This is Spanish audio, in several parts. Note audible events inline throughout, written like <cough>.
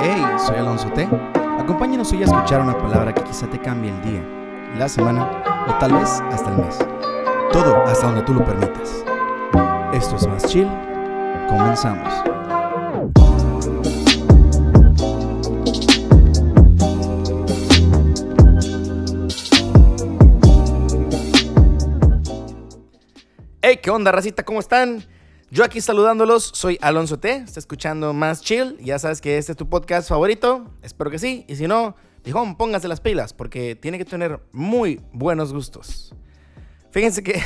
Hey, soy Alonso T. Acompáñanos hoy a escuchar una palabra que quizá te cambie el día, la semana o tal vez hasta el mes. Todo hasta donde tú lo permitas. Esto es más chill. Comenzamos. Hey, ¿qué onda, racita? ¿Cómo están? Yo aquí saludándolos, soy Alonso T. Está escuchando Más Chill. Ya sabes que este es tu podcast favorito. Espero que sí. Y si no, dijón, póngase las pilas porque tiene que tener muy buenos gustos. Fíjense que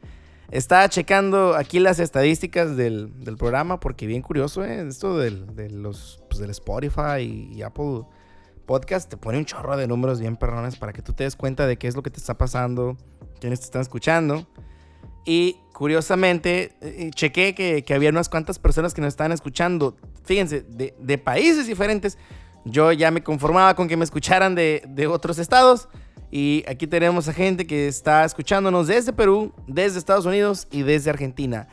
<laughs> estaba checando aquí las estadísticas del, programa porque bien curioso, ¿eh? Esto del, de los, pues, del Spotify y, Apple Podcast te pone un chorro de números bien perrones para que tú te des cuenta de qué es lo que te está pasando, quiénes te están escuchando. Y curiosamente, eh, chequé que, que, había unas cuantas personas que nos estaban escuchando, fíjense, de, de, países diferentes. Yo ya me conformaba con que me escucharan de, de, otros estados. Y aquí tenemos a gente que está escuchándonos desde Perú, desde Estados Unidos y desde Argentina.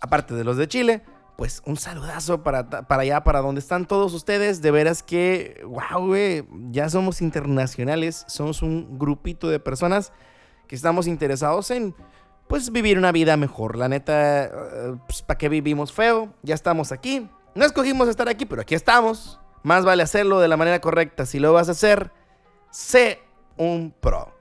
Aparte de los de Chile, pues un saludazo para, para allá, para donde están todos ustedes. De veras que, wow, güey, ya somos internacionales. Somos un grupito de personas que estamos interesados en pues vivir una vida mejor. La neta, eh, pues, ¿para qué vivimos feo? Ya estamos aquí. No escogimos estar aquí, pero aquí estamos. Más vale hacerlo de la manera correcta. Si lo vas a hacer, sé un pro.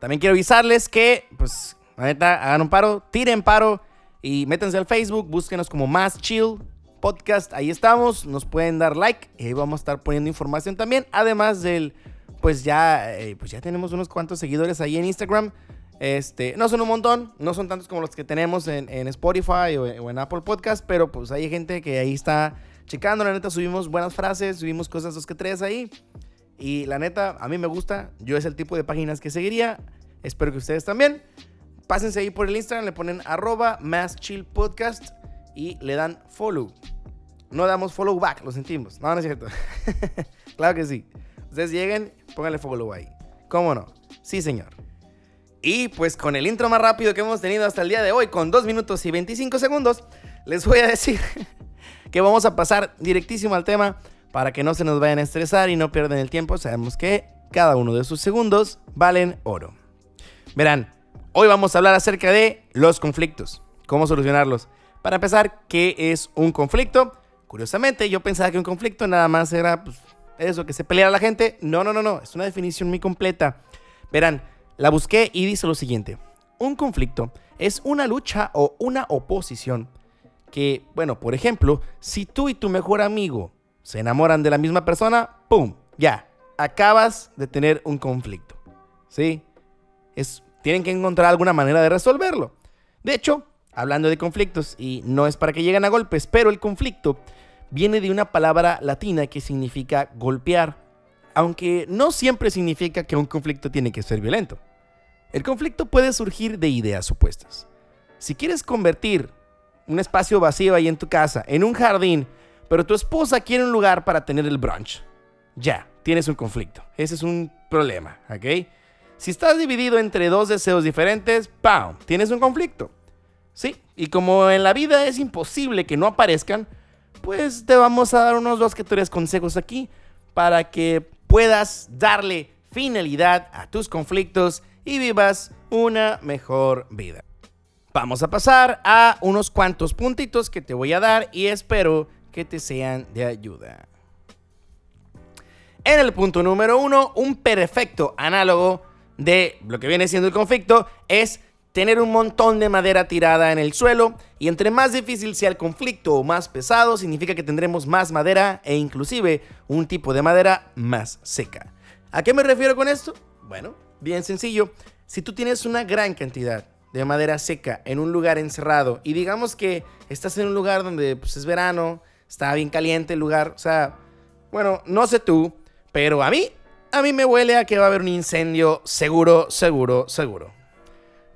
También quiero avisarles que, pues, la neta, hagan un paro, tiren paro y métanse al Facebook, búsquenos como Más Chill Podcast. Ahí estamos, nos pueden dar like y ahí vamos a estar poniendo información también. Además del, pues ya, eh, pues ya tenemos unos cuantos seguidores ahí en Instagram. Este, no son un montón, no son tantos como los que tenemos en, Spotify o, en Apple Podcast, pero pues hay gente que ahí está checando. La neta, subimos buenas frases, subimos cosas dos que tres ahí. Y la neta, a mí me gusta. Yo es el tipo de páginas que seguiría. Espero que ustedes también. Pásense ahí por el Instagram, le ponen arroba más chill podcast y le dan follow. No damos follow back, lo sentimos. No, no es cierto. <laughs> claro que sí. Ustedes lleguen, pónganle follow ahí. ¿Cómo no? Sí, señor. Y pues con el intro más rápido que hemos tenido hasta el día de hoy, con 2 minutos y 25 segundos, les voy a decir <laughs> que vamos a pasar directísimo al tema para que no se nos vayan a estresar y no pierdan el tiempo. Sabemos que cada uno de sus segundos valen oro. Verán, hoy vamos a hablar acerca de los conflictos, cómo solucionarlos. Para empezar, ¿qué es un conflicto? Curiosamente, yo pensaba que un conflicto nada más era pues, eso, que se peleara la gente. No, no, no, no, es una definición muy completa. Verán, la busqué y dice lo siguiente. Un conflicto es una lucha o una oposición que, bueno, por ejemplo, si tú y tu mejor amigo se enamoran de la misma persona, ¡pum! Ya, acabas de tener un conflicto. ¿Sí? Es, tienen que encontrar alguna manera de resolverlo. De hecho, hablando de conflictos, y no es para que lleguen a golpes, pero el conflicto viene de una palabra latina que significa golpear aunque no siempre significa que un conflicto tiene que ser violento. El conflicto puede surgir de ideas opuestas. Si quieres convertir un espacio vacío ahí en tu casa en un jardín, pero tu esposa quiere un lugar para tener el brunch, ya, tienes un conflicto. Ese es un problema, ¿ok? Si estás dividido entre dos deseos diferentes, ¡pam! Tienes un conflicto. Sí, y como en la vida es imposible que no aparezcan, pues te vamos a dar unos dos que consejos aquí para que puedas darle finalidad a tus conflictos y vivas una mejor vida. Vamos a pasar a unos cuantos puntitos que te voy a dar y espero que te sean de ayuda. En el punto número uno, un perfecto análogo de lo que viene siendo el conflicto es tener un montón de madera tirada en el suelo y entre más difícil sea el conflicto o más pesado, significa que tendremos más madera e inclusive un tipo de madera más seca. ¿A qué me refiero con esto? Bueno, bien sencillo. Si tú tienes una gran cantidad de madera seca en un lugar encerrado y digamos que estás en un lugar donde pues, es verano, está bien caliente el lugar, o sea, bueno, no sé tú, pero a mí, a mí me huele a que va a haber un incendio seguro, seguro, seguro.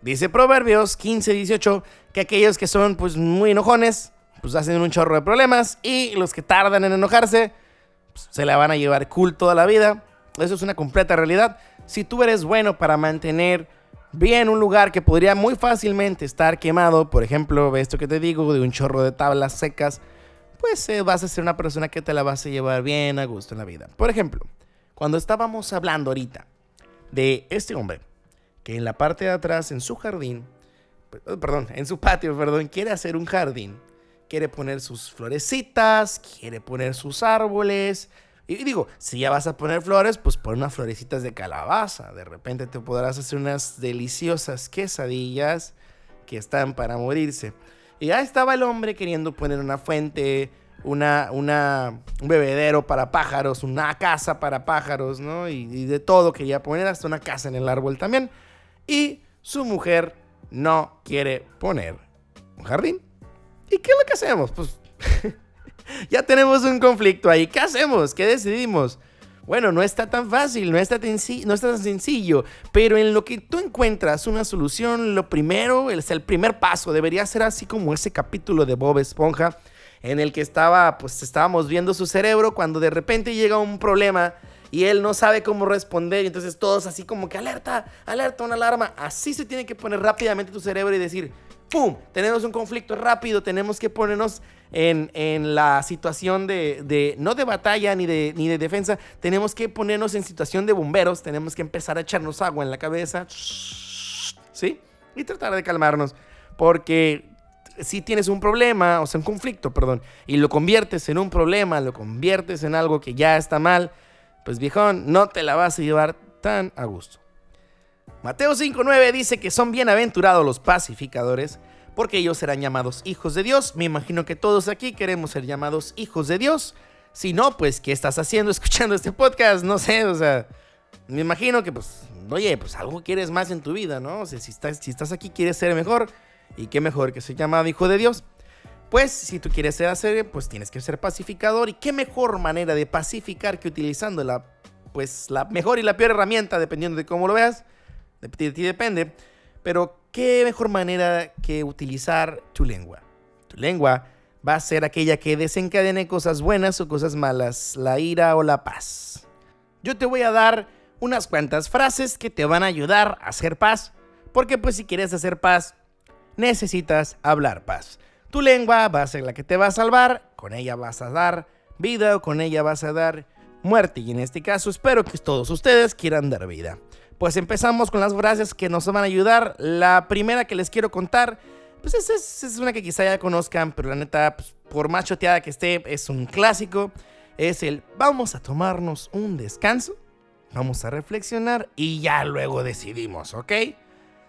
Dice Proverbios 15-18 que aquellos que son pues muy enojones, pues hacen un chorro de problemas y los que tardan en enojarse, pues, se la van a llevar cool toda la vida. Eso es una completa realidad. Si tú eres bueno para mantener bien un lugar que podría muy fácilmente estar quemado, por ejemplo, esto que te digo de un chorro de tablas secas, pues eh, vas a ser una persona que te la vas a llevar bien a gusto en la vida. Por ejemplo, cuando estábamos hablando ahorita de este hombre que en la parte de atrás, en su jardín, eh, perdón, en su patio, perdón, quiere hacer un jardín, quiere poner sus florecitas, quiere poner sus árboles. Y digo, si ya vas a poner flores, pues pon unas florecitas de calabaza. De repente te podrás hacer unas deliciosas quesadillas que están para morirse. Y ya estaba el hombre queriendo poner una fuente, una, una, un bebedero para pájaros, una casa para pájaros, ¿no? Y, y, de todo quería poner, hasta una casa en el árbol también. Y su mujer no quiere poner un jardín. ¿Y qué es lo que hacemos? Pues <laughs> <laughs> ya tenemos un conflicto ahí. ¿Qué hacemos? ¿Qué decidimos? Bueno, no está tan fácil, no está tan, sencillo, pero en lo que tú encuentras una solución, lo primero, es el primer paso, debería ser así como ese capítulo de Bob Esponja en el que estaba, pues estábamos viendo su cerebro cuando de repente llega un problema y él no sabe cómo responder y entonces todos así como que alerta, alerta, una alarma, así se tiene que poner rápidamente tu cerebro y decir, ¡pum! Tenemos un conflicto rápido, tenemos que ponernos en, en la situación de, de, no de batalla ni de, ni de defensa, tenemos que ponernos en situación de bomberos, tenemos que empezar a echarnos agua en la cabeza, ¿sí? Y tratar de calmarnos, porque si tienes un problema, o sea, un conflicto, perdón, y lo conviertes en un problema, lo conviertes en algo que ya está mal, pues viejón, no te la vas a llevar tan a gusto. Mateo 5.9 dice que son bienaventurados los pacificadores, porque ellos serán llamados hijos de Dios. Me imagino que todos aquí queremos ser llamados hijos de Dios. Si no, pues, ¿qué estás haciendo <laughs> escuchando este podcast? No sé, o sea, me imagino que, pues, oye, pues algo quieres más en tu vida, ¿no? O sea, si estás, si estás aquí, quieres ser mejor. Y qué mejor que ser llamado hijo de Dios. Pues, si tú quieres ser así, pues tienes que ser pacificador. Y qué mejor manera de pacificar que utilizando la, pues, la mejor y la peor herramienta, dependiendo de cómo lo veas de ti depende, pero qué mejor manera que utilizar tu lengua. Tu lengua va a ser aquella que desencadene cosas buenas o cosas malas, la ira o la paz. Yo te voy a dar unas cuantas frases que te van a ayudar a hacer paz, porque pues si quieres hacer paz, necesitas hablar paz. Tu lengua va a ser la que te va a salvar, con ella vas a dar vida o con ella vas a dar muerte. Y en este caso espero que todos ustedes quieran dar vida. Pues empezamos con las frases que nos van a ayudar. La primera que les quiero contar, pues es, es, una que quizá ya conozcan, pero la neta, pues, por más choteada que esté, es un clásico. Es el vamos a tomarnos un descanso, vamos a reflexionar y ya luego decidimos, ¿ok?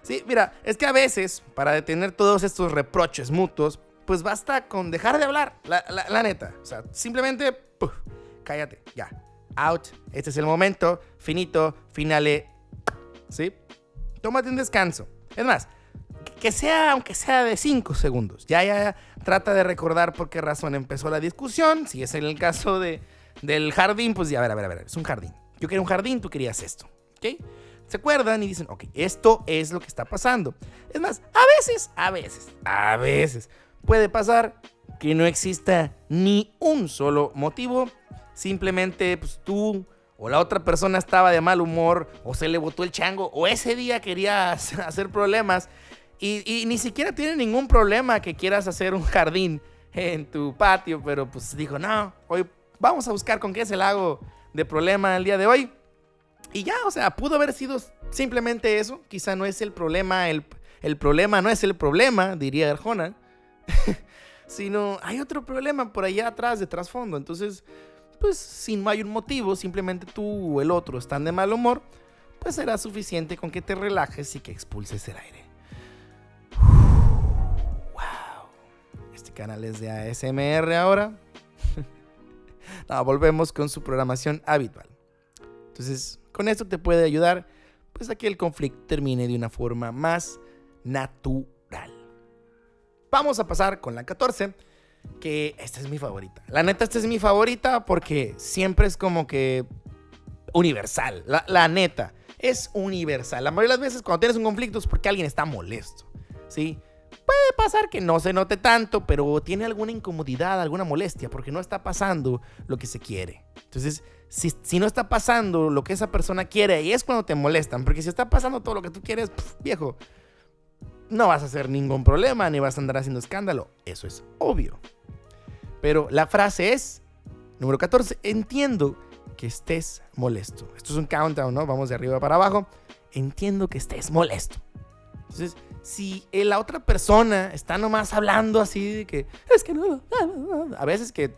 Sí, mira, es que a veces, para detener todos estos reproches mutuos, pues basta con dejar de hablar, la, la, neta. O sea, simplemente, cállate, ya. Out, este es el momento, finito, finale, ¿sí? Tómate un descanso. Es más, que sea, aunque sea de 5 segundos. Ya, ya, trata de recordar por qué razón empezó la discusión. Si es en el caso de, del jardín, pues ya, a ver, a ver, a ver, es un jardín. Yo quería un jardín, tú querías esto, ¿ok? Se acuerdan y dicen, ok, esto es lo que está pasando. Es más, a veces, a veces, a veces puede pasar que no exista ni un solo motivo. Simplemente, pues tú o la otra persona estaba de mal humor, o se le botó el chango, o ese día quería <laughs> hacer problemas, y, ni siquiera tiene ningún problema que quieras hacer un jardín en tu patio, pero pues dijo, no, hoy vamos a buscar con qué se el hago de problema el día de hoy. Y ya, o sea, pudo haber sido simplemente eso, quizá no es el problema, el, el problema no es el problema, diría Arjona, <laughs> sino hay otro problema por allá atrás, de trasfondo, entonces pues si no hay un motivo, simplemente tú o el otro están de mal humor, pues será suficiente con que te relajes y que expulses el aire. wow. Este canal es de ASMR ahora. <laughs> volvemos con su programación habitual. Entonces, con esto te puede ayudar pues a que el conflicto termine de una forma más natural. Vamos a pasar con la 14 que esta es mi favorita. La neta, esta es mi favorita porque siempre es como que universal. La, neta, es universal. La mayoría de las veces cuando tienes un conflicto es porque alguien está molesto. ¿Sí? Puede pasar que no se note tanto, pero tiene alguna incomodidad, alguna molestia, porque no está pasando lo que se quiere. Entonces, si, si no está pasando lo que esa persona quiere, y es cuando te molestan, porque si está pasando todo lo que tú quieres, viejo, no vas a hacer ningún problema ni vas a andar haciendo escándalo. Eso es obvio. Pero la frase es, número 14, entiendo que estés molesto. Esto es un countdown, ¿no? Vamos de arriba para abajo. Entiendo que estés molesto. Entonces, si la otra persona está nomás hablando así de que es que no, a veces que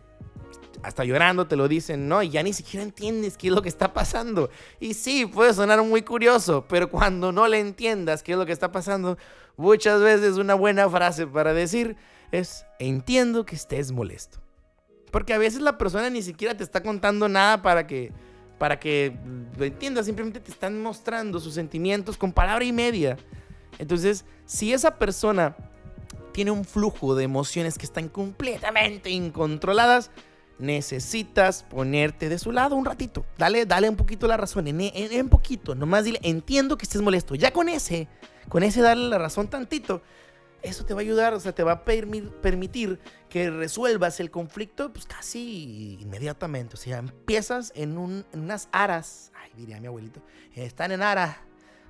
hasta llorando te lo dicen, ¿no? Y ya ni siquiera entiendes qué es lo que está pasando. Y sí, puede sonar muy curioso, pero cuando no le entiendas qué es lo que está pasando, muchas veces una buena frase para decir es, entiendo que estés molesto. Porque a veces la persona ni siquiera te está contando nada para que, para que lo entiendas, simplemente te están mostrando sus sentimientos con palabra y media. Entonces, si esa persona tiene un flujo de emociones que están completamente incontroladas, necesitas ponerte de su lado un ratito. Dale, dale un poquito la razón, en, un poquito, nomás dile, entiendo que estés molesto. Ya con ese, con ese darle la razón tantito, eso te va a ayudar, o sea, te va a permitir que resuelvas el conflicto pues casi inmediatamente. O sea, empiezas en, unas aras, ay, diría mi abuelito, están en aras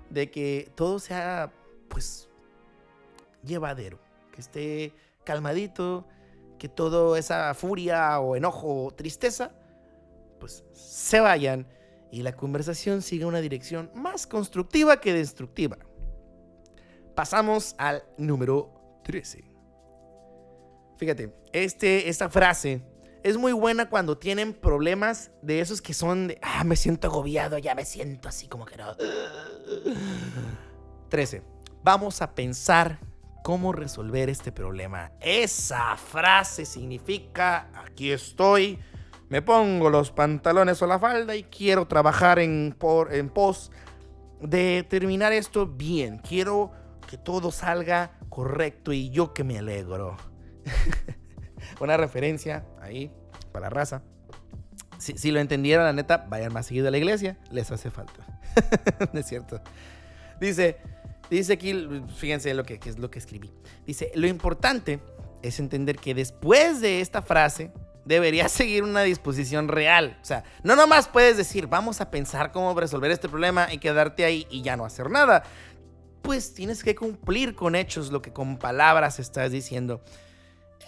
de que todo sea pues llevadero, que esté calmadito, que toda esa furia o enojo o tristeza pues se vayan y la conversación siga una dirección más constructiva que destructiva. Pasamos al número 13. Fíjate, este, esta frase es muy buena cuando tienen problemas de esos que son de, ah, me siento agobiado, ya me siento así como que no. 13. Vamos a pensar cómo resolver este problema. Esa frase significa, aquí estoy, me pongo los pantalones o la falda y quiero trabajar en, por, en pos de terminar esto bien. Quiero que todo salga correcto y yo que me alegro. <laughs> Una referencia ahí para la raza. Si, lo entendieron, la neta, vayan más seguido a la iglesia, les hace falta. <laughs> es cierto. Dice, dice aquí, fíjense lo que, es lo que escribí. Dice, lo importante es entender que después de esta frase, debería <laughs> seguir una disposición real. O sea, no nomás puedes decir, vamos a pensar cómo resolver este problema y quedarte ahí y ya no hacer nada, pues tienes que cumplir con hechos lo que con palabras estás diciendo.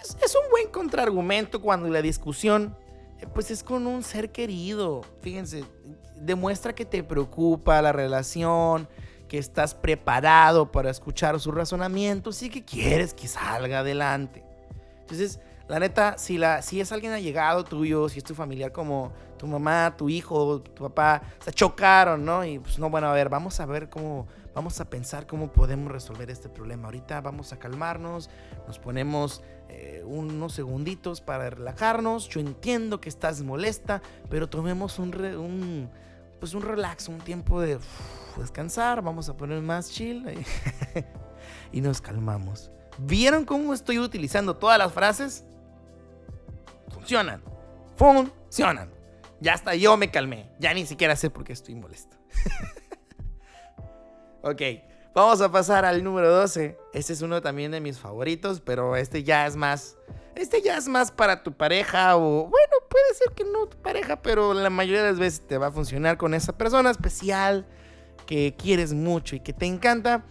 Es, un buen contraargumento cuando la discusión eh, pues es con un ser querido. Fíjense, demuestra que te preocupa la relación, que estás preparado para escuchar sus razonamientos y que quieres que salga adelante. Entonces, la neta, si, la, si es alguien allegado tuyo, si es tu familiar como tu mamá, tu hijo, tu papá, se chocaron, ¿no? Y pues no, bueno, a ver, vamos a ver cómo vamos a pensar cómo podemos resolver este problema. Ahorita vamos a calmarnos, nos ponemos eh, unos segunditos para relajarnos. Yo entiendo que estás molesta, pero tomemos un, pues un relax, un tiempo de descansar. Vamos a poner más chill <laughs> y nos calmamos. ¿Vieron cómo estoy utilizando todas las frases? Funcionan. Funcionan. Ya hasta yo me calmé. Ya ni siquiera sé por qué estoy molesto. <laughs> Ok, vamos a pasar al número 12. Este es uno también de mis favoritos, pero este ya es más... Este ya es más para tu pareja o... Bueno, puede ser que no tu pareja, pero la mayoría de las veces te va a funcionar con esa persona especial que quieres mucho y que te encanta.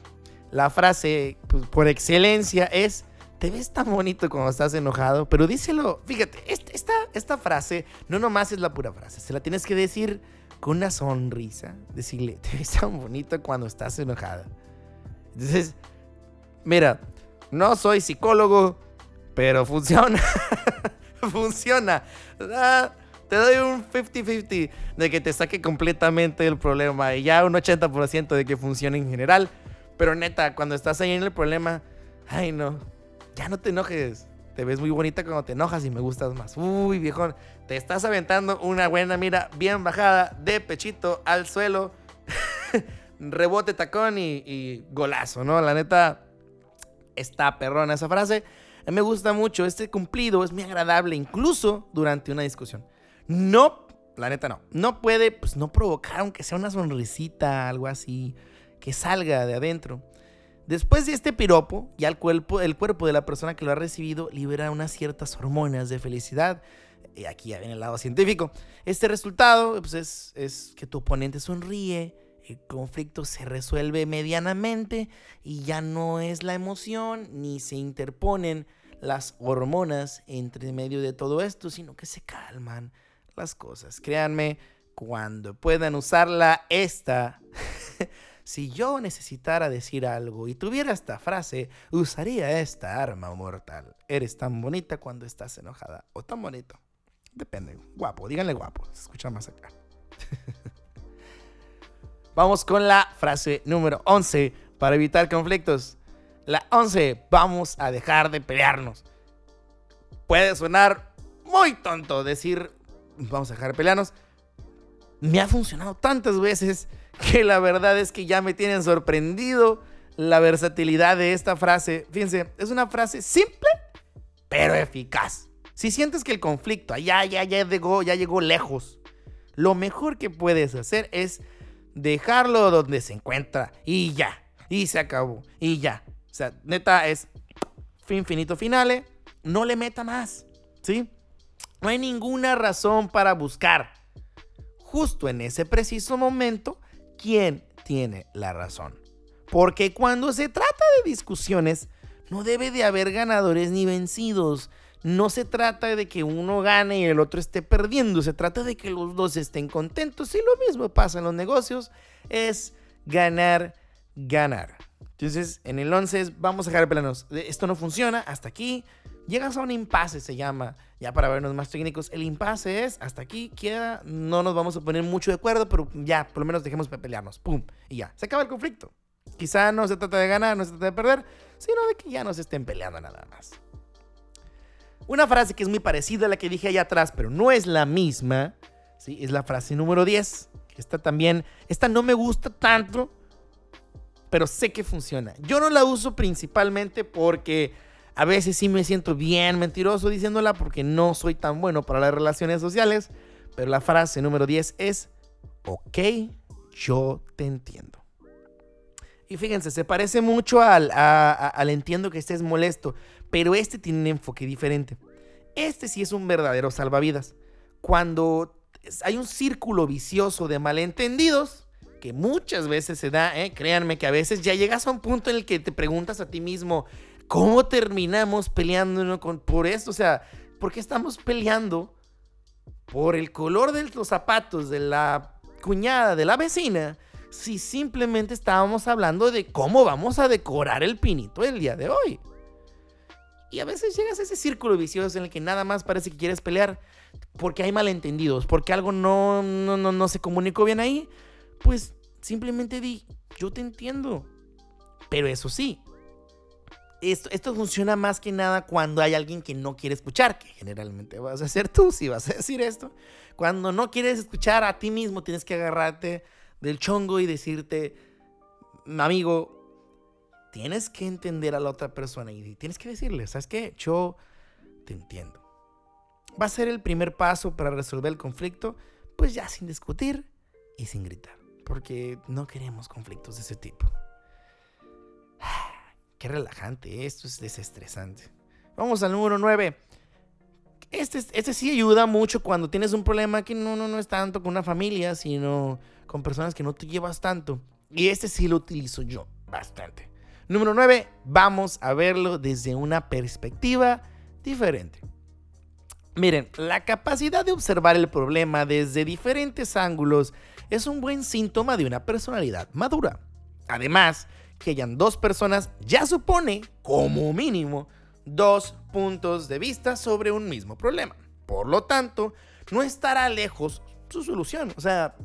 La frase pues, por excelencia es te ves tan bonito cuando estás enojado, pero díselo, fíjate, esta, esta frase no nomás es la pura frase, se la tienes que decir con una sonrisa, decirle, te ves tan bonito cuando estás enojada. Entonces, mira, no soy psicólogo, pero funciona. <laughs> funciona. Ah, te doy un 50-50 de que te saque completamente el problema y ya un 80% de que funcione en general. Pero neta, cuando estás ahí en el problema, ay no, ya no te enojes. Te ves muy bonita cuando te enojas y me gustas más. Uy, viejón, te estás aventando una buena mira bien bajada de pechito al suelo. Rebote, tacón y, golazo, ¿no? La neta, está perrona esa frase. Me gusta mucho. Este cumplido es muy agradable, incluso durante una discusión. No, la neta no. No puede, pues no provocar, aunque sea una sonrisita, algo así, que salga de adentro. Después de este piropo, ya el cuerpo, el cuerpo de la persona que lo ha recibido libera unas ciertas hormonas de felicidad. Y aquí ya viene el lado científico. Este resultado pues, es, es que tu oponente sonríe, el conflicto se resuelve medianamente y ya no es la emoción ni se interponen las hormonas entre medio de todo esto, sino que se calman las cosas. Créanme, cuando puedan usarla esta, <laughs> si yo necesitara decir algo y tuviera esta frase, usaría esta arma mortal. Eres tan bonita cuando estás enojada o tan bonito. Depende. Guapo, díganle guapo. Se escucha más acá. <laughs> Vamos con la frase número 11 para evitar conflictos. La 11, vamos a dejar de pelearnos. Puede sonar muy tonto decir, vamos a dejar de pelearnos. Me ha funcionado tantas veces que la verdad es que ya me tienen sorprendido la versatilidad de esta frase. Fíjense, es una frase simple, pero eficaz. Si sientes que el conflicto ya, ya, ya llegó, ya llegó lejos, lo mejor que puedes hacer es dejarlo donde se encuentra y ya, y se acabó, y ya. O sea, neta es fin finito finale, no le meta más, ¿sí? No hay ninguna razón para buscar. Justo en ese preciso momento, ¿quién tiene la razón? Porque cuando se trata de discusiones, no debe de haber ganadores ni vencidos. No se trata de que uno gane y el otro esté perdiendo, se trata de que los dos estén contentos y lo mismo pasa en los negocios, es ganar, ganar. Entonces, en el 11 vamos a dejar planos. Esto no funciona, hasta aquí. Llegas a un impasse, se llama, ya para vernos más técnicos. El impasse es, hasta aquí queda, no nos vamos a poner mucho de acuerdo, pero ya, por lo menos dejemos de pelearnos. ¡Pum! Y ya, se acaba el conflicto. Quizá no se trata de ganar, no se trata de perder, sino de que ya no se estén peleando nada más. Una frase que es muy parecida a la que dije allá atrás, pero no es la misma, ¿sí? es la frase número 10. Esta también, esta no me gusta tanto, pero sé que funciona. Yo no la uso principalmente porque a veces sí me siento bien mentiroso diciéndola porque no soy tan bueno para las relaciones sociales, pero la frase número 10 es, ok, yo te entiendo. Y fíjense, se parece mucho al, al entiendo que estés molesto, pero este tiene un enfoque diferente. Este sí es un verdadero salvavidas. Cuando hay un círculo vicioso de malentendidos, que muchas veces se da, ¿eh? créanme que a veces ya llegas a un punto en el que te preguntas a ti mismo, ¿cómo terminamos peleando con, por esto? O sea, ¿por qué estamos peleando por el color de los zapatos de la cuñada de la vecina? Si simplemente estábamos hablando de cómo vamos a decorar el pinito el día de hoy. Y a veces llegas a ese círculo vicioso en el que nada más parece que quieres pelear porque hay malentendidos, porque algo no, no, no, no se comunicó bien ahí. Pues simplemente di, yo te entiendo. Pero eso sí, esto, esto, funciona más que nada cuando hay alguien que no quiere escuchar, que generalmente vas a ser tú si vas a decir esto. Cuando no quieres escuchar a ti mismo, tienes que agarrarte del chongo y decirte, amigo, tienes que entender a la otra persona y tienes que decirle, ¿sabes qué? Yo te entiendo. Va a ser el primer paso para resolver el conflicto, pues ya sin discutir y sin gritar, porque no queremos conflictos de ese tipo. <sighs> Qué relajante, esto es desestresante. Vamos al número 9. Este, este sí ayuda mucho cuando tienes un problema que no, no, no es tanto con una familia, sino con personas que no te llevas tanto. Y este sí lo utilizo yo bastante. Número 9, vamos a verlo desde una perspectiva diferente. Miren, la capacidad de observar el problema desde diferentes ángulos es un buen síntoma de una personalidad madura. Además, que hayan dos personas ya supone, como mínimo, dos puntos de vista sobre un mismo problema. Por lo tanto, no estará lejos su solución. O sea,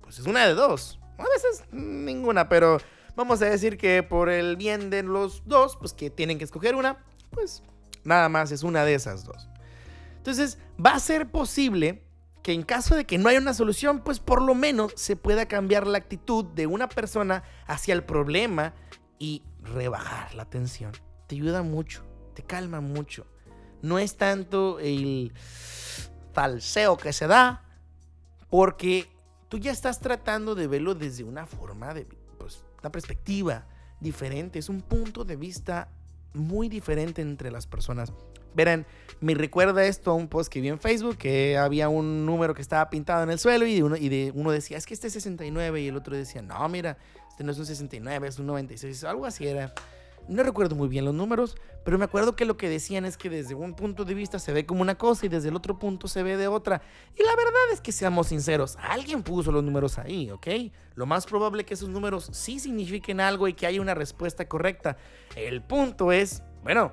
pues es una de dos. A veces ninguna, pero Vamos a decir que por el bien de los dos, pues que tienen que escoger una, pues nada más es una de esas dos. Entonces, va a ser posible que en caso de que no haya una solución, pues por lo menos se pueda cambiar la actitud de una persona hacia el problema y rebajar la tensión. Te ayuda mucho, te calma mucho. No es tanto el falseo que se da, porque tú ya estás tratando de verlo desde una forma de una perspectiva diferente, es un punto de vista muy diferente entre las personas. Verán, me recuerda esto a un post que vi en Facebook, que había un número que estaba pintado en el suelo y, uno, y de, uno decía, es que este es 69 y el otro decía, no, mira, este no es un 69, es un 96, algo así era. No recuerdo muy bien los números, pero me acuerdo que lo que decían es que desde un punto de vista se ve como una cosa y desde el otro punto se ve de otra. Y la verdad es que seamos sinceros, alguien puso los números ahí, ¿ok? Lo más probable que esos números sí signifiquen algo y que haya una respuesta correcta. El punto es, bueno,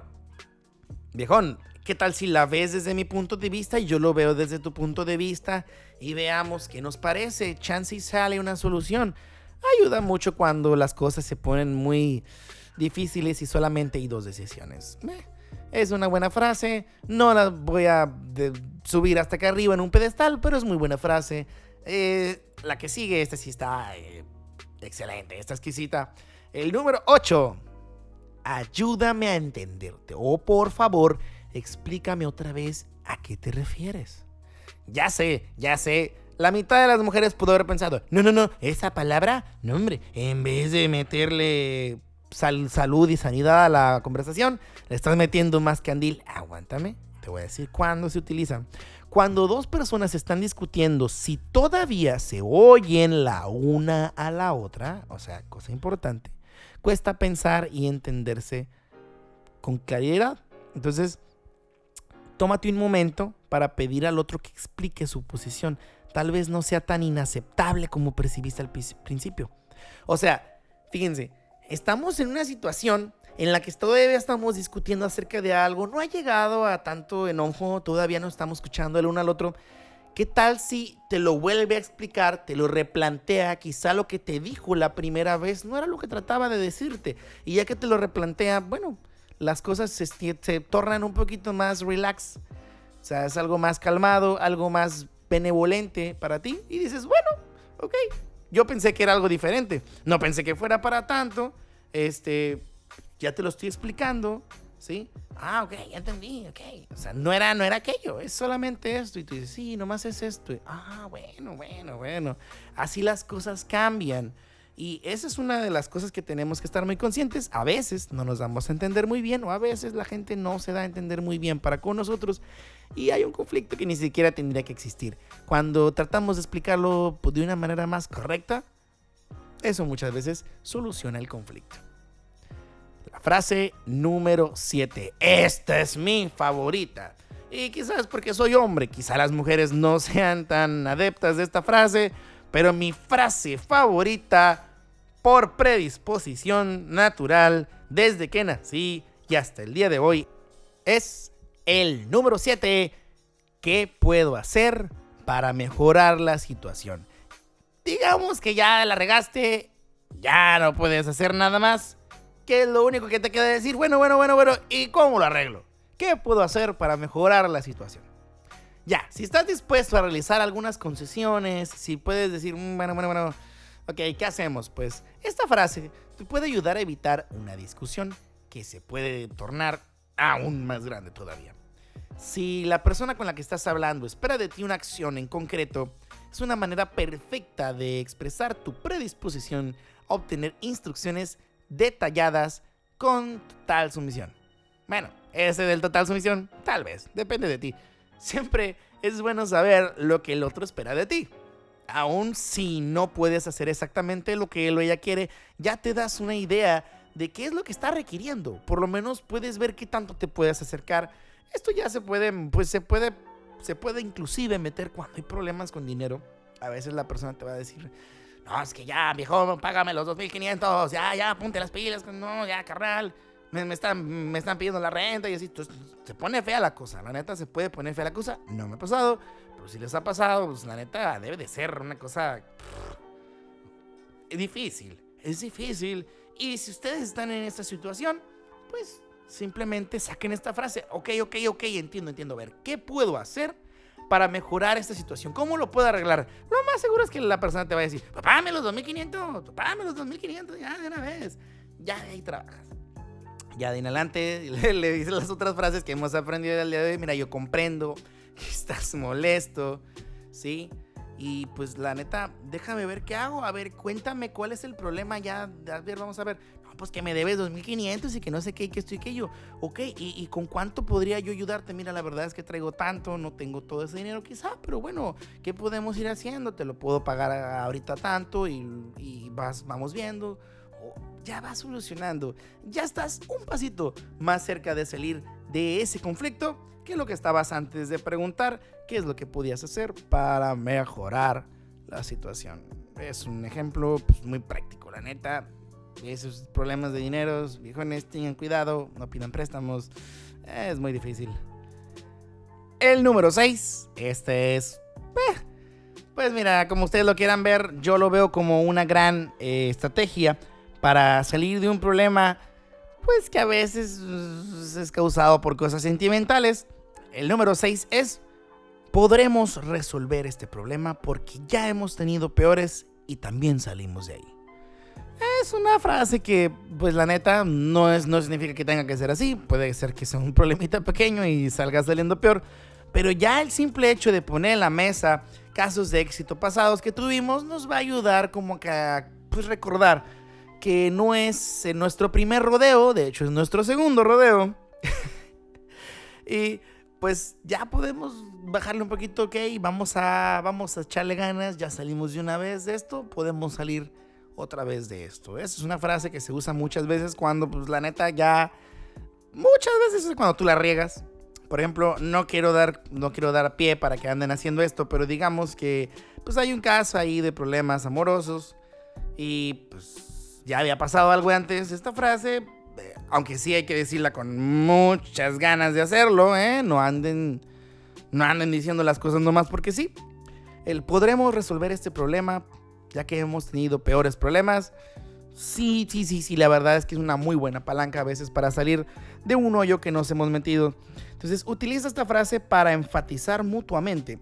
viejón, ¿qué tal si la ves desde mi punto de vista y yo lo veo desde tu punto de vista y veamos qué nos parece? Chance y sale una solución. Ayuda mucho cuando las cosas se ponen muy difíciles y solamente hay dos decisiones. es una buena frase, no la voy a subir hasta acá arriba en un pedestal, pero es muy buena frase. Eh, la que sigue, esta sí está eh, excelente, está exquisita. El número 8. Ayúdame a entenderte. O por favor, explícame otra vez a qué te refieres. Ya sé, ya sé. La mitad de las mujeres pudo haber pensado, no, no, no, esa palabra, no hombre, en vez de meterle salud y sanidad a la conversación, le estás metiendo más candil. Aguántame, te voy a decir cuándo se utiliza. Cuando dos personas están discutiendo si todavía se oyen la una a la otra, o sea, cosa importante, cuesta pensar y entenderse con claridad. Entonces, tómate un momento para pedir al otro que explique su posición. Tal vez no sea tan inaceptable como percibiste al principio. O sea, fíjense, estamos en una situación en la que todavía estamos discutiendo acerca de algo, no ha llegado a tanto enojo, todavía no estamos escuchando el uno al otro. ¿Qué tal si te lo vuelve a explicar, te lo replantea, quizá lo que te dijo la primera vez no era lo que trataba de decirte? Y ya que te lo replantea, bueno, las cosas se, se tornan un poquito más relax. O sea, es algo más calmado, algo más benevolente para ti. Y dices, bueno, ok, yo pensé que era algo diferente. No pensé que fuera para tanto. Este, ya te lo estoy explicando. ¿Sí? Ah, ok, ya entendí, ok. O sea, no era, no era aquello, es solamente esto. Y tú dices, sí, nomás es esto. ah, bueno, bueno, bueno. Así las cosas cambian. Y esa es una de las cosas que tenemos que estar muy conscientes. A veces no nos damos a entender muy bien o a veces la gente no se da a entender muy bien para con nosotros y hay un conflicto que ni siquiera tendría que existir. Cuando tratamos de explicarlo de una manera más correcta, eso muchas veces soluciona el conflicto. La frase número 7. Esta es mi favorita. Y quizás porque soy hombre, quizás las mujeres no sean tan adeptas de esta frase, pero mi frase favorita por predisposición natural desde que nací y hasta el día de hoy es el número 7. ¿Qué puedo hacer para mejorar la situación? Digamos que ya la regaste, ya no puedes hacer nada más. ¿Qué es lo único que te queda decir? Bueno, bueno, bueno, bueno, ¿y cómo lo arreglo? ¿Qué puedo hacer para mejorar la situación? Ya, si estás dispuesto a realizar algunas concesiones, si puedes decir, mm, bueno, bueno, bueno, ok, ¿qué hacemos? Pues esta frase te puede ayudar a evitar una discusión que se puede tornar aún más grande todavía. Si la persona con la que estás hablando espera de ti una acción en concreto, es una manera perfecta de expresar tu predisposición a obtener instrucciones detalladas con total sumisión. Bueno, ese del total sumisión, tal vez, depende de ti. Siempre es bueno saber lo que el otro espera de ti. Aun si no puedes hacer exactamente lo que él o ella quiere, ya te das una idea de qué es lo que está requiriendo. Por lo menos puedes ver qué tanto te puedes acercar. Esto ya se puede, pues se puede, se puede inclusive meter cuando hay problemas con dinero. A veces la persona te va a decir, no, es que ya, viejo, págame los 2.500, ya, ya, ponte las pilas, no, ya, carnal me, están, me están pidiendo la renta y así. Entonces, se pone fea la cosa. La neta, se puede poner fea la cosa. No me ha pasado, pero si les ha pasado, pues la neta debe de ser una cosa difícil. Es difícil. Y si ustedes están en esta situación, pues simplemente saquen esta frase. Ok, ok, ok, entiendo, entiendo. A ver, ¿qué puedo hacer para mejorar esta situación? ¿Cómo lo puedo arreglar? Lo más seguro es que la persona te va a decir, págame los 2.500, págame los 2.500, ya de una vez. Ya ahí trabajas ya de en adelante <laughs> le, le dice las otras frases que hemos aprendido el día de hoy. Mira, yo comprendo <laughs> que estás molesto, ¿sí? Y pues la neta, déjame ver qué hago. A ver, cuéntame cuál es el problema ya. A ver, vamos a ver. No, pues que me debes 2.500 y que no sé qué, que esto y que yo. Ok, ¿y, ¿y, con cuánto podría yo ayudarte? Mira, la verdad es que traigo tanto, no tengo todo ese dinero quizá, pero bueno, ¿qué podemos ir haciendo? Te lo puedo pagar ahorita tanto y, y vas, vamos viendo ya vas solucionando, ya estás un pasito más cerca de salir de ese conflicto que lo que estabas antes de preguntar qué es lo que podías hacer para mejorar la situación. Es un ejemplo pues, muy práctico, la neta. Esos problemas de dinero, viejones, tengan cuidado, no pidan préstamos. Es muy difícil. El número 6, este es... Eh, pues mira, como ustedes lo quieran ver, yo lo veo como una gran eh, estrategia para salir de un problema, pues que a veces es causado por cosas sentimentales. El número 6 es, podremos resolver este problema porque ya hemos tenido peores y también salimos de ahí. Es una frase que, pues la neta, no, es, no significa que tenga que ser así. Puede ser que sea un problemita pequeño y salga saliendo peor. Pero ya el simple hecho de poner en la mesa casos de éxito pasados que tuvimos nos va a ayudar como que a pues, recordar que no es nuestro primer rodeo, de hecho es nuestro segundo rodeo. <laughs> y pues ya podemos bajarle un poquito, ok, vamos a, vamos a echarle ganas, ya salimos de una vez de esto, podemos salir otra vez de esto. Esa es una frase que se usa muchas veces cuando, pues la neta, ya, muchas veces es cuando tú la riegas. Por ejemplo, no quiero dar, no quiero dar pie para que anden haciendo esto, pero digamos que, pues hay un caso ahí de problemas amorosos y pues ya había pasado algo antes. Esta frase, eh, aunque sí hay que decirla con muchas ganas de hacerlo, ¿eh? No anden, no anden diciendo las cosas nomás porque sí. El podremos resolver este problema ya que hemos tenido peores problemas. Sí, sí, sí, sí, la verdad es que es una muy buena palanca a veces para salir de un hoyo que nos hemos metido. Entonces, utiliza esta frase para enfatizar mutuamente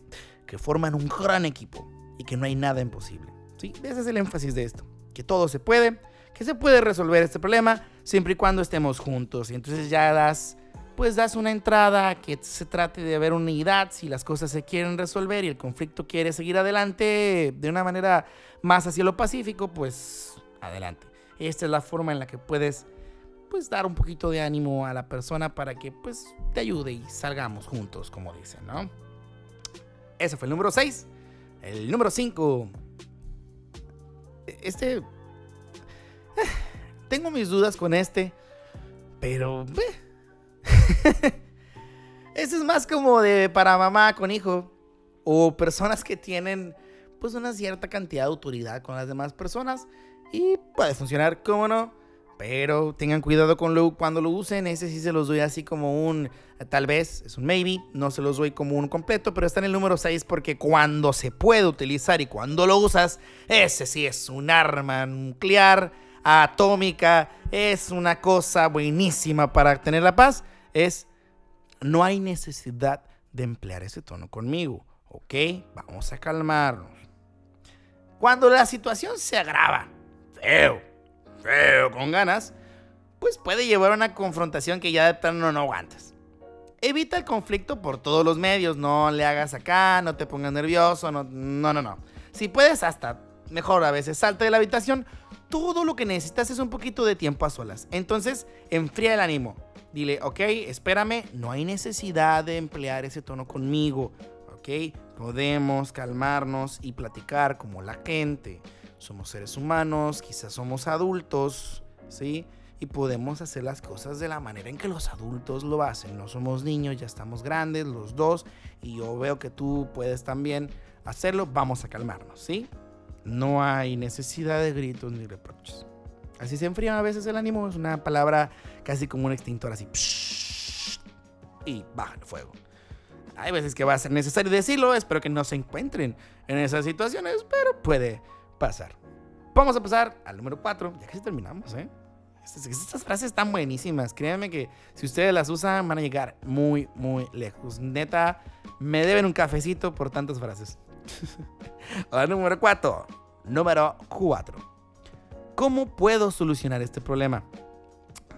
que forman un gran equipo y que no hay nada imposible. ¿sí? Ese es el énfasis de esto, que todo se puede, que se puede resolver este problema siempre y cuando estemos juntos. Y entonces ya das pues das una entrada que se trate de haber unidad si las cosas se quieren resolver y el conflicto quiere seguir adelante de una manera más hacia lo pacífico, pues adelante. Esta es la forma en la que puedes pues dar un poquito de ánimo a la persona para que pues te ayude y salgamos juntos, como dicen, ¿no? Ese fue el número 6. El número 5. Este... <laughs> Tengo mis dudas con este, pero... <laughs> Eso es más como de para mamá con hijo. O personas que tienen pues una cierta cantidad de autoridad con las demás personas. Y puede funcionar, como no. Pero tengan cuidado con lo, cuando lo usen. Ese sí se los doy así como un, tal vez, es un maybe. No se los doy como un completo, pero está en el número 6 porque cuando se puede utilizar y cuando lo usas, ese sí es un arma nuclear, atómica. Es una cosa buenísima para tener la paz es, no hay necesidad de emplear ese tono conmigo, ¿ok? Vamos a calmarnos. Cuando la situación se agrava, feo, feo, con ganas, pues puede llevar a una confrontación que ya de plano no aguantas. Evita el conflicto por todos los medios, no le hagas acá, no te pongas nervioso, no, no, no, no. Si puedes, hasta mejor a veces salta de la habitación, todo lo que necesitas es un poquito de tiempo a solas. Entonces, enfría el ánimo. Dile, ok, espérame, no hay necesidad de emplear ese tono conmigo, ok, podemos calmarnos y platicar como la gente. Somos seres humanos, quizás somos adultos, ¿sí? Y podemos hacer las cosas de la manera en que los adultos lo hacen. No somos niños, ya estamos grandes los dos y yo veo que tú puedes también hacerlo. Vamos a calmarnos, ¿sí? No hay necesidad de gritos ni reproches. Así se enfría a veces el ánimo, es una palabra casi como un extintor así. Y baja el fuego. Hay veces que va a ser necesario decirlo, espero que no se encuentren en esas situaciones, pero puede pasar. Vamos a pasar al número 4, ya casi terminamos, ¿eh? Estas, frases están buenísimas. Créanme que si ustedes las usan van a llegar muy, muy lejos. Neta, me deben un cafecito por tantas frases. <laughs> Ahora, número 4. Número 4. ¿Cómo puedo solucionar este problema?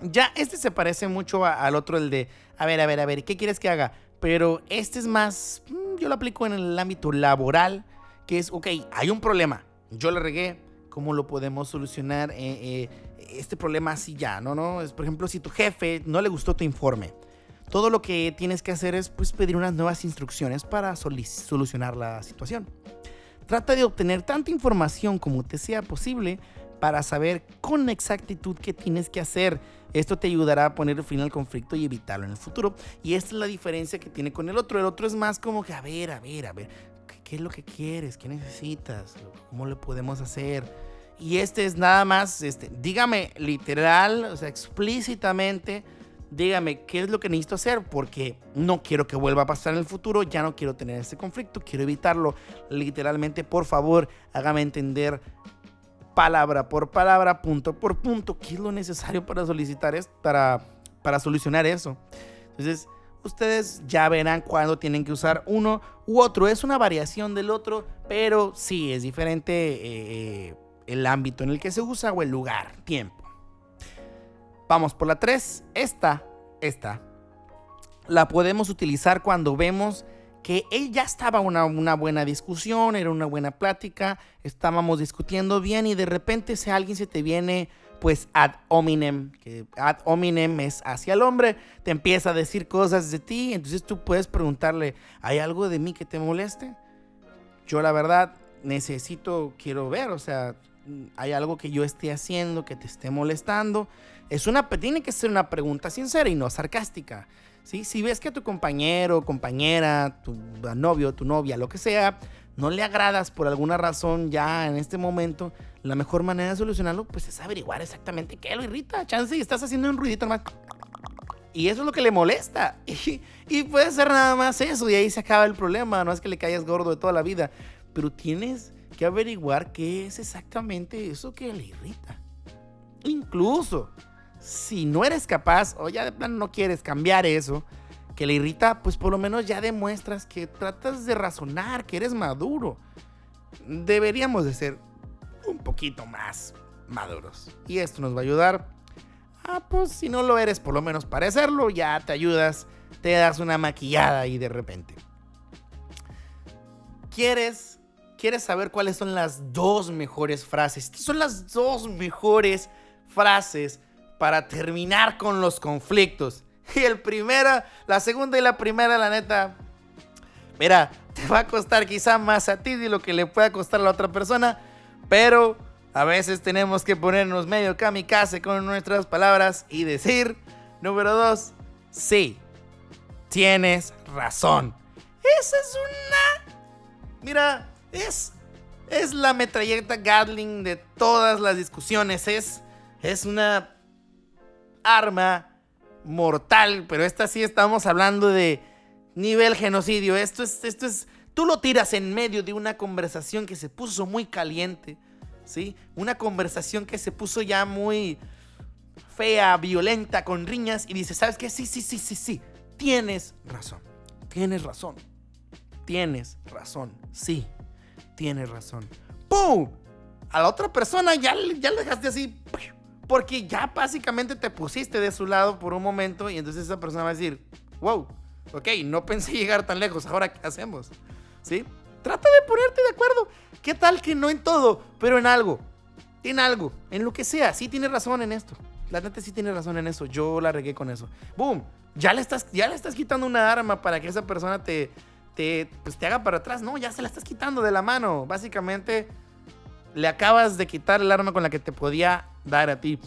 Ya, este se parece mucho al otro, el de, a ver, a ver, a ver, ¿qué quieres que haga? Pero este es más, mm, yo lo aplico en el ámbito laboral, que es, ok, hay un problema, yo le regué, ¿cómo lo podemos solucionar? Eh, eh, este problema así ya, ¿no? ¿no? Es, por ejemplo, si tu jefe no le gustó tu informe, todo lo que tienes que hacer es pues, pedir unas nuevas instrucciones para solucionar la situación. Trata de obtener tanta información como te sea posible para saber con exactitud qué tienes que hacer. Esto te ayudará a poner fin al conflicto y evitarlo en el futuro. Y esta es la diferencia que tiene con el otro. El otro es más como que, a ver, a ver, a ver, ¿qué es lo que quieres? ¿Qué necesitas? ¿Cómo lo podemos hacer? Y este es nada más, este, dígame literal, o sea, explícitamente, dígame qué es lo que necesito hacer, porque no quiero que vuelva a pasar en el futuro, ya no quiero tener este conflicto, quiero evitarlo. Literalmente, por favor, hágame entender palabra por palabra, punto por punto, qué es lo necesario para solicitar esto, para, para solucionar eso. Entonces, ustedes ya verán cuándo tienen que usar uno u otro. Es una variación del otro, pero sí es diferente. Eh, el ámbito en el que se usa o el lugar, tiempo. Vamos por la 3. Esta, esta, la podemos utilizar cuando vemos que ya estaba una, una, buena discusión, era una buena plática, estábamos discutiendo bien y de repente si alguien se te viene pues ad hominem, que ad hominem es hacia el hombre, te empieza a decir cosas de ti, entonces tú puedes preguntarle, ¿hay algo de mí que te moleste? Yo la verdad necesito, quiero ver, o sea, hay algo que yo esté haciendo que te esté molestando. Es una, tiene que ser una pregunta sincera y no sarcástica. ¿sí? Si ves que a tu compañero, compañera, tu novio, tu novia, lo que sea, no le agradas por alguna razón ya en este momento, la mejor manera de solucionarlo pues es averiguar exactamente qué lo irrita. Chance y estás haciendo un ruidito más. Y eso es lo que le molesta. <laughs> Y, y puede ser nada más eso y ahí se acaba el problema. No es que le caigas gordo de toda la vida. Pero tienes que averiguar qué es exactamente eso que le irrita. Incluso si no eres capaz o ya de plano no quieres cambiar eso que le irrita, pues por lo menos ya demuestras que tratas de razonar, que eres maduro. Deberíamos de ser un poquito más maduros. Y esto nos va a ayudar. Ah, pues si no lo eres, por lo menos parecerlo, ya te ayudas, te das una maquillada y de repente. ¿Quieres ¿Quieres saber cuáles son las dos mejores frases? Son las dos mejores frases para terminar con los conflictos. <laughs> Y el primera, la segunda y la primera, la neta, mira, te va a costar quizá más a ti de lo que le pueda costar a la otra persona, pero a veces tenemos que ponernos medio kamikaze con nuestras palabras y decir, número dos, sí, tienes razón. Esa es una... Mira, es, es la metralleta Gatling de todas las discusiones. Es, es una arma mortal, pero esta sí estamos hablando de nivel genocidio. Esto es, esto es, tú lo tiras en medio de una conversación que se puso muy caliente, ¿sí? Una conversación que se puso ya muy fea, violenta, con riñas y dices, ¿sabes qué? Sí, sí, sí, sí, sí. Tienes razón. Tienes razón. Tienes razón. Sí tienes razón. ¡Pum! A la otra persona ya, ya le dejaste así. Porque ya básicamente te pusiste de su lado por un momento y entonces esa persona va a decir, wow, ok, no pensé llegar tan lejos, ahora qué hacemos. ¿Sí? Trata de ponerte de acuerdo. ¿Qué tal que no en todo, pero en algo? En algo, en lo que sea. Sí tienes razón en esto. La neta sí tiene razón en eso. Yo la regué con eso. ¡Boom! Ya le estás, ya le estás quitando una arma para que esa persona te, te, pues, te haga para atrás. No, ya se la estás quitando de la mano. Básicamente le acabas de quitar el arma con la que te podía dar a ti.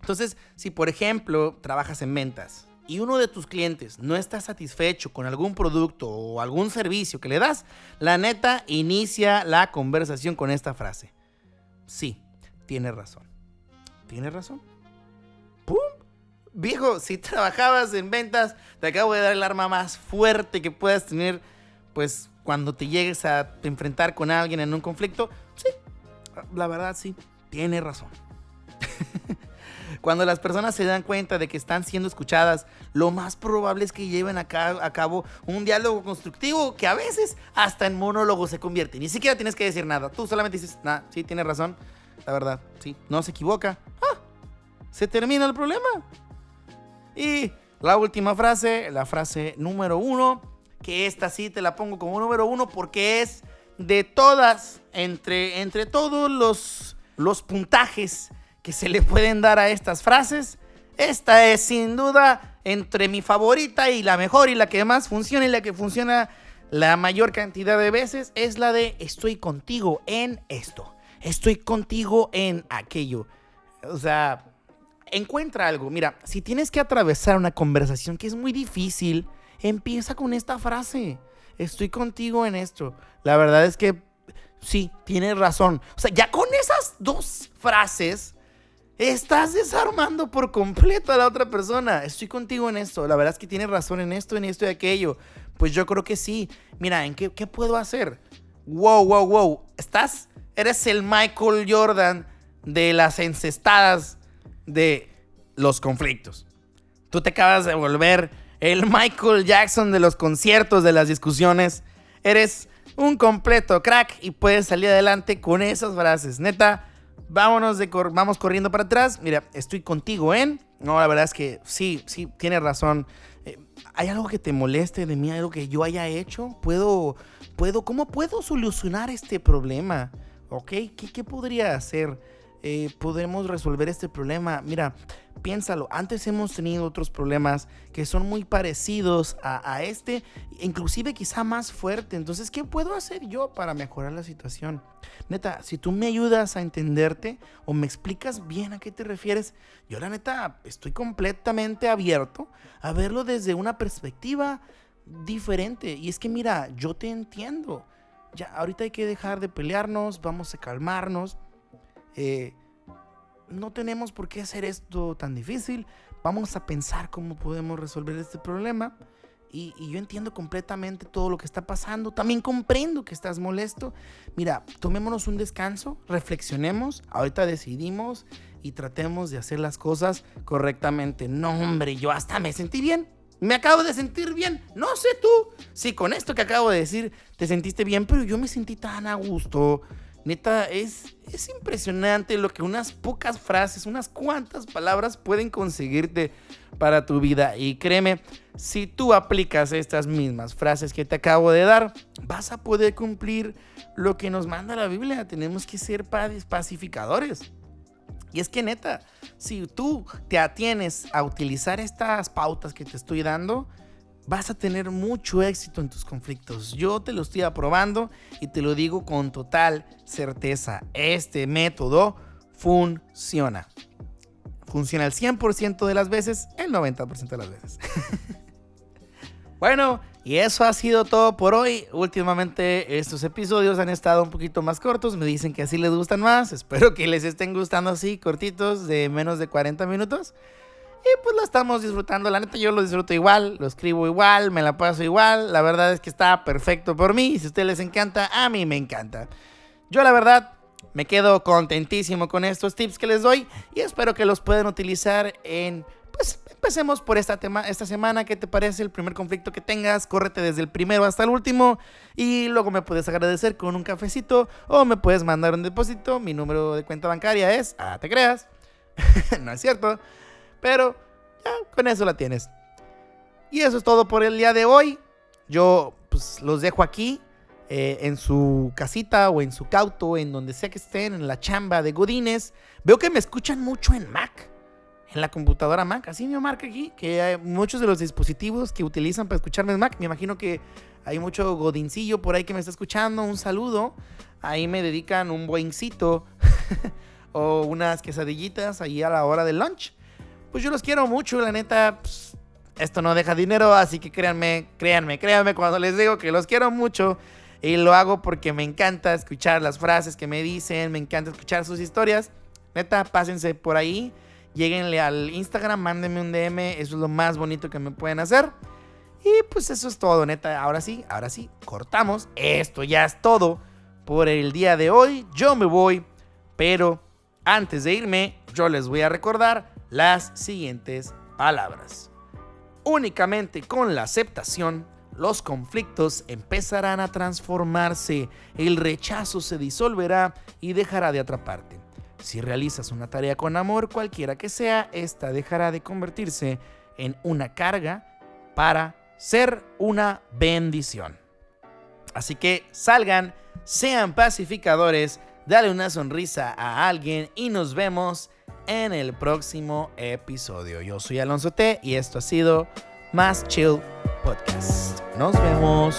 Entonces, si por ejemplo trabajas en ventas y uno de tus clientes no está satisfecho con algún producto o algún servicio que le das, la neta inicia la conversación con esta frase. Sí, tienes razón. ¿Tienes razón? ¡Pum! viejo, si <laughs> trabajabas en ventas, te acabo de dar el arma más fuerte que puedas tener, pues cuando te llegues a enfrentar con alguien en un conflicto. Sí, la verdad sí, tiene razón. <laughs> Cuando las personas se dan cuenta de que están siendo escuchadas, lo más probable es que lleven a, cabo un diálogo constructivo que a veces hasta en monólogo se convierte. Ni siquiera tienes que decir nada. Tú solamente dices, nah, sí, tiene razón. La verdad, sí, no se equivoca. Ah, se termina el problema. Y la última frase, la frase número uno, que esta sí te la pongo como número uno porque es de todas, entre, entre todos los, los puntajes que se le pueden dar a estas frases, esta es sin duda entre mi favorita y la mejor y la que más funciona y la que funciona la mayor cantidad de veces es la de estoy contigo en esto. estoy contigo en aquello. O sea, encuentra algo. Mira, si tienes que atravesar una conversación que es muy difícil, empieza con esta frase. Estoy contigo en esto. La verdad es que sí, tienes razón. O sea, ya con esas dos frases, estás desarmando por completo a la otra persona. Estoy contigo en esto. La verdad es que tienes razón en esto, en esto y aquello. Pues yo creo que sí. Mira, ¿en qué, puedo hacer? Wow, wow, wow. Estás, eres el Michael Jordan de las encestadas de los conflictos. Tú te acabas de volver el Michael Jackson de los conciertos, de las discusiones. Eres un completo crack y puedes salir adelante con esas frases. Neta, vámonos de vamos corriendo para atrás. Mira, estoy contigo en. No, la verdad es que sí, sí, tienes razón. Eh, ¿Hay algo que te moleste de mí? ¿Algo que yo haya hecho? ¿Puedo, puedo, cómo puedo solucionar este problema? ¿Ok? ¿Qué, podría hacer? Eh, podemos resolver este problema. Mira, piénsalo, antes hemos tenido otros problemas que son muy parecidos a, este, inclusive quizá más fuerte. Entonces, ¿qué puedo hacer yo para mejorar la situación? Neta, si tú me ayudas a entenderte o me explicas bien a qué te refieres, yo la neta estoy completamente abierto a verlo desde una perspectiva diferente. Y es que mira, yo te entiendo. Ya, ahorita hay que dejar de pelearnos, vamos a calmarnos eh, no tenemos por qué hacer esto tan difícil. Vamos a pensar cómo podemos resolver este problema. Y, yo entiendo completamente todo lo que está pasando. También comprendo que estás molesto. Mira, tomémonos un descanso, reflexionemos. Ahorita decidimos y tratemos de hacer las cosas correctamente. No, hombre, yo hasta me sentí bien. Me acabo de sentir bien. No sé tú si con esto que acabo de decir te sentiste bien, pero yo me sentí tan a gusto. Neta, es, es impresionante lo que unas pocas frases, unas cuantas palabras pueden conseguirte para tu vida. Y créeme, si tú aplicas estas mismas frases que te acabo de dar, vas a poder cumplir lo que nos manda la Biblia. Tenemos que ser pacificadores. Y es que neta, si tú te atienes a utilizar estas pautas que te estoy dando, vas a tener mucho éxito en tus conflictos. Yo te lo estoy aprobando y te lo digo con total certeza. Este método funciona. Funciona el 100% de las veces, el 90% de las veces. <laughs> bueno, y eso ha sido todo por hoy. Últimamente estos episodios han estado un poquito más cortos. Me dicen que así les gustan más. Espero que les estén gustando así, cortitos, de menos de 40 minutos. Y pues lo estamos disfrutando. La neta, yo lo disfruto igual, lo escribo igual, me la paso igual. La verdad es que está perfecto por mí. Y si a ustedes les encanta, a mí me encanta. Yo, la verdad, me quedo contentísimo con estos tips que les doy. Y espero que los puedan utilizar en. Pues empecemos por esta, tema, esta semana. ¿Qué te parece el primer conflicto que tengas? Córrete desde el primero hasta el último. Y luego me puedes agradecer con un cafecito. O me puedes mandar un depósito. Mi número de cuenta bancaria es. Ah, te creas. <laughs> no es cierto. Pero ya, con eso la tienes. Y eso es todo por el día de hoy. Yo pues los dejo aquí. Eh, en su casita o en su cauto, en donde sea que estén, en la chamba de Godines. Veo que me escuchan mucho en Mac, en la computadora Mac. Así me marca aquí, que hay muchos de los dispositivos que utilizan para escucharme en Mac. Me imagino que hay mucho Godincillo por ahí que me está escuchando. Un saludo. Ahí me dedican un buencito <laughs> o unas quesadillitas ahí a la hora del lunch pues yo los quiero mucho, la neta, pues, esto no deja dinero, así que créanme, créanme, créanme cuando les digo que los quiero mucho y lo hago porque me encanta escuchar las frases que me dicen, me encanta escuchar sus historias. Neta, pásense por ahí, lleguenle al Instagram, mándenme un DM, eso es lo más bonito que me pueden hacer. Y pues eso es todo, neta. Ahora sí, ahora sí, cortamos. Esto ya es todo por el día de hoy. Yo me voy, pero antes de irme, yo les voy a recordar las siguientes palabras. Únicamente con la aceptación, los conflictos empezarán a transformarse, el rechazo se disolverá y dejará de atraparte. Si realizas una tarea con amor, cualquiera que sea, esta dejará de convertirse en una carga para ser una bendición. Así que salgan, sean pacificadores, dale una sonrisa a alguien y nos vemos en el próximo episodio. Yo soy Alonso T y esto ha sido Más Chill Podcast. Nos vemos.